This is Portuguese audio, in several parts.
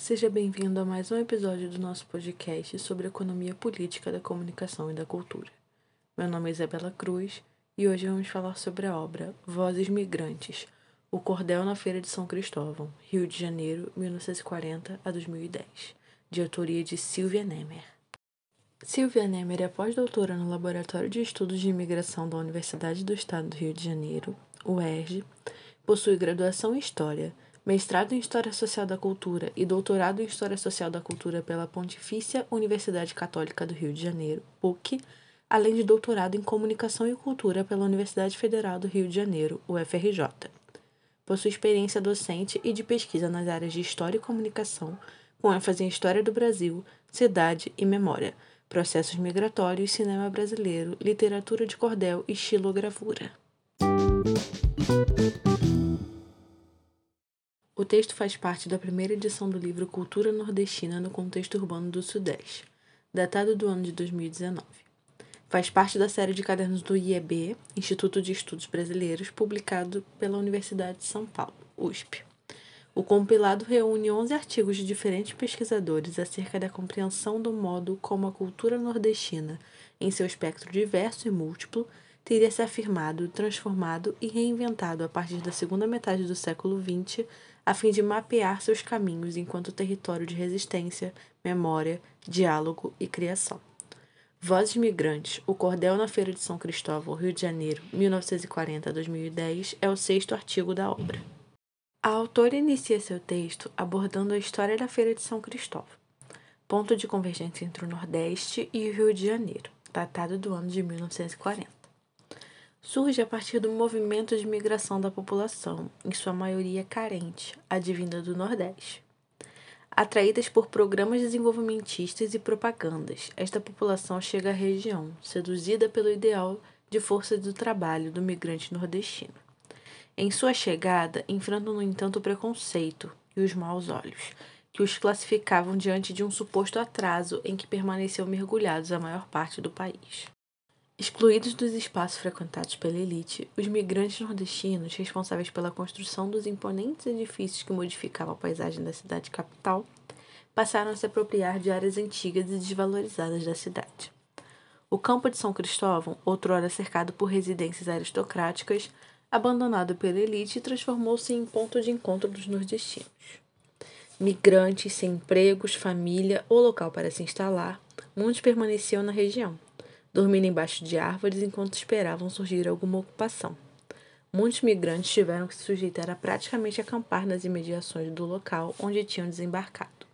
Seja bem-vindo a mais um episódio do nosso podcast sobre economia política da comunicação e da cultura. Meu nome é Isabela Cruz e hoje vamos falar sobre a obra Vozes Migrantes, O Cordel na Feira de São Cristóvão, Rio de Janeiro, 1940 a 2010, de autoria de Silvia Nemer. Silvia Nemer é pós-doutora no Laboratório de Estudos de Imigração da Universidade do Estado do Rio de Janeiro, UERJ, possui graduação em História, mestrado em História Social da Cultura e doutorado em História Social da Cultura pela Pontifícia Universidade Católica do Rio de Janeiro, PUC, além de doutorado em Comunicação e Cultura pela Universidade Federal do Rio de Janeiro, UFRJ. Possui experiência docente e de pesquisa nas áreas de História e Comunicação, com ênfase em História do Brasil, Cidade e Memória, Processos Migratórios, Cinema Brasileiro, Literatura de Cordel e Estilogravura. O texto faz parte da primeira edição do livro Cultura Nordestina no Contexto Urbano do Sudeste, datado do ano de 2019. Faz parte da série de cadernos do IEB, Instituto de Estudos Brasileiros, publicado pela Universidade de São Paulo, USP. O compilado reúne 11 artigos de diferentes pesquisadores acerca da compreensão do modo como a cultura nordestina, em seu espectro diverso e múltiplo, teria se afirmado, transformado e reinventado a partir da segunda metade do século XX a fim de mapear seus caminhos enquanto território de resistência, memória, diálogo e criação. Vozes Migrantes, O Cordel na Feira de São Cristóvão, Rio de Janeiro, 1940 a 2010, é o sexto artigo da obra. A autora inicia seu texto abordando a história da Feira de São Cristóvão, ponto de convergência entre o Nordeste e o Rio de Janeiro, datado do ano de 1940 surge a partir do movimento de migração da população, em sua maioria carente, advinda do Nordeste. Atraídas por programas desenvolvimentistas e propagandas, esta população chega à região, seduzida pelo ideal de força do trabalho do migrante nordestino. Em sua chegada, enfrentam, no entanto, o preconceito e os maus olhos, que os classificavam diante de um suposto atraso em que permaneceu mergulhados a maior parte do país. Excluídos dos espaços frequentados pela elite, os migrantes nordestinos, responsáveis pela construção dos imponentes edifícios que modificavam a paisagem da cidade capital, passaram a se apropriar de áreas antigas e desvalorizadas da cidade. O campo de São Cristóvão, outrora cercado por residências aristocráticas, abandonado pela elite, transformou-se em ponto de encontro dos nordestinos. Migrantes sem empregos, família ou local para se instalar, muitos permaneciam na região dormindo embaixo de árvores enquanto esperavam surgir alguma ocupação. Muitos migrantes tiveram que se sujeitar a praticamente acampar nas imediações do local onde tinham desembarcado.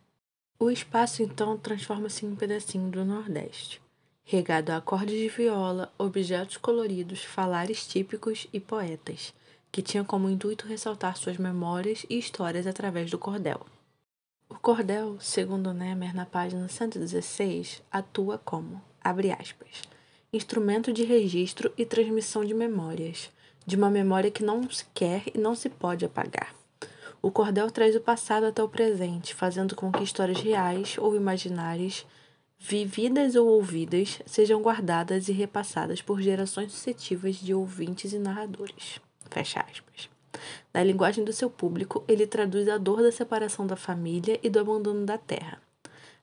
O espaço então transforma-se em um pedacinho do Nordeste, regado a acordes de viola, objetos coloridos, falares típicos e poetas, que tinham como intuito ressaltar suas memórias e histórias através do cordel. O cordel, segundo Nemer na página 116, atua como, abre aspas, instrumento de registro e transmissão de memórias, de uma memória que não se quer e não se pode apagar. O cordel traz o passado até o presente, fazendo com que histórias reais ou imaginárias, vividas ou ouvidas, sejam guardadas e repassadas por gerações sucessivas de ouvintes e narradores. Fecha aspas. Na linguagem do seu público, ele traduz a dor da separação da família e do abandono da terra,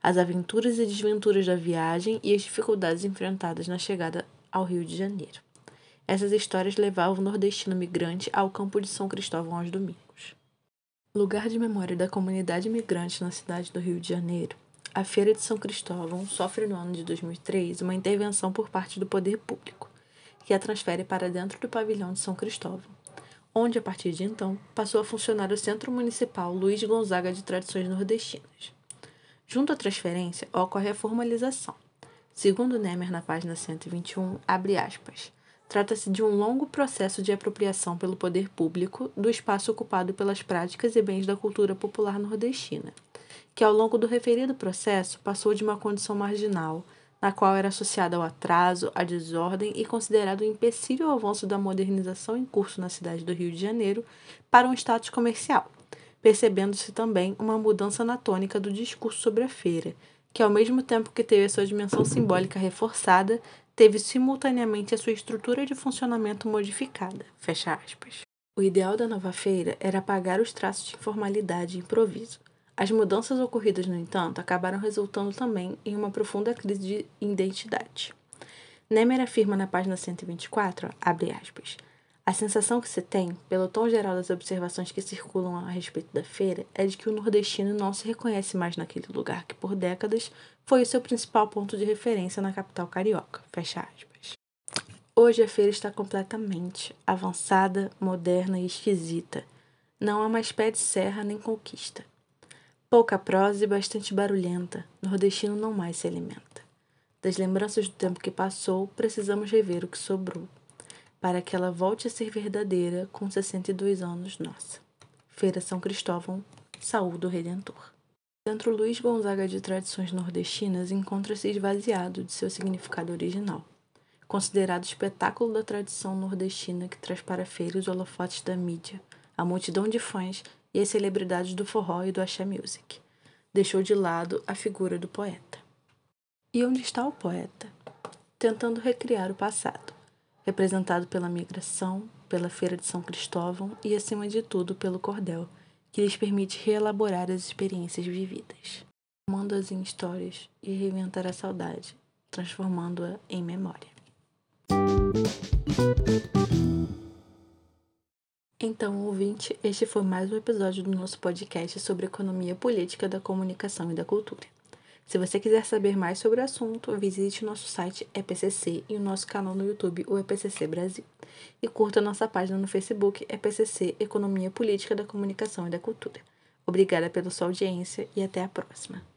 as aventuras e desventuras da viagem e as dificuldades enfrentadas na chegada ao Rio de Janeiro. Essas histórias levavam o nordestino migrante ao campo de São Cristóvão aos domingos. Lugar de memória da comunidade migrante na cidade do Rio de Janeiro, a Feira de São Cristóvão sofre no ano de 2003 uma intervenção por parte do poder público, que a transfere para dentro do pavilhão de São Cristóvão onde, a partir de então, passou a funcionar o Centro Municipal Luiz Gonzaga de Tradições Nordestinas. Junto à transferência, ocorre a formalização. Segundo Nemer, na página 121, abre aspas. Trata-se de um longo processo de apropriação pelo poder público do espaço ocupado pelas práticas e bens da cultura popular nordestina, que ao longo do referido processo passou de uma condição marginal na qual era associada ao atraso, à desordem e considerado um empecilho ao avanço da modernização em curso na cidade do Rio de Janeiro para um status comercial, percebendo-se também uma mudança na tônica do discurso sobre a feira, que ao mesmo tempo que teve a sua dimensão simbólica reforçada, teve simultaneamente a sua estrutura de funcionamento modificada. Fecha aspas. O ideal da nova feira era apagar os traços de informalidade e improviso, As mudanças ocorridas, no entanto, acabaram resultando também em uma profunda crise de identidade. Nemer afirma na página 124, abre aspas, a sensação que se tem, pelo tom geral das observações que circulam a respeito da feira, é de que o nordestino não se reconhece mais naquele lugar que, por décadas, foi o seu principal ponto de referência na capital carioca. Fecha aspas. Hoje a feira está completamente avançada, moderna e esquisita. Não há mais pé de serra nem conquista. Pouca prosa e bastante barulhenta, nordestino não mais se alimenta. Das lembranças do tempo que passou, precisamos rever o que sobrou, para que ela volte a ser verdadeira com 62 anos nossa. Feira São Cristóvão, saúde o Redentor. Centro Luiz Gonzaga de tradições nordestinas encontra-se esvaziado de seu significado original. Considerado espetáculo da tradição nordestina que traz para a feira os holofotes da mídia, a multidão de fãs e as celebridades do forró e do axé music. Deixou de lado a figura do poeta. E onde está o poeta? Tentando recriar o passado, representado pela migração, pela Feira de São Cristóvão e, acima de tudo, pelo cordel, que lhes permite reelaborar as experiências vividas, transformando-as em histórias e reinventar a saudade, transformando-a em memória. Então, ouvinte, este foi mais um episódio do nosso podcast sobre economia política da comunicação e da cultura. Se você quiser saber mais sobre o assunto, visite nosso site EPCC e o nosso canal no YouTube, o EPCC Brasil. E curta nossa página no Facebook, EPCC Economia Política da Comunicação e da Cultura. Obrigada pela sua audiência e até a próxima.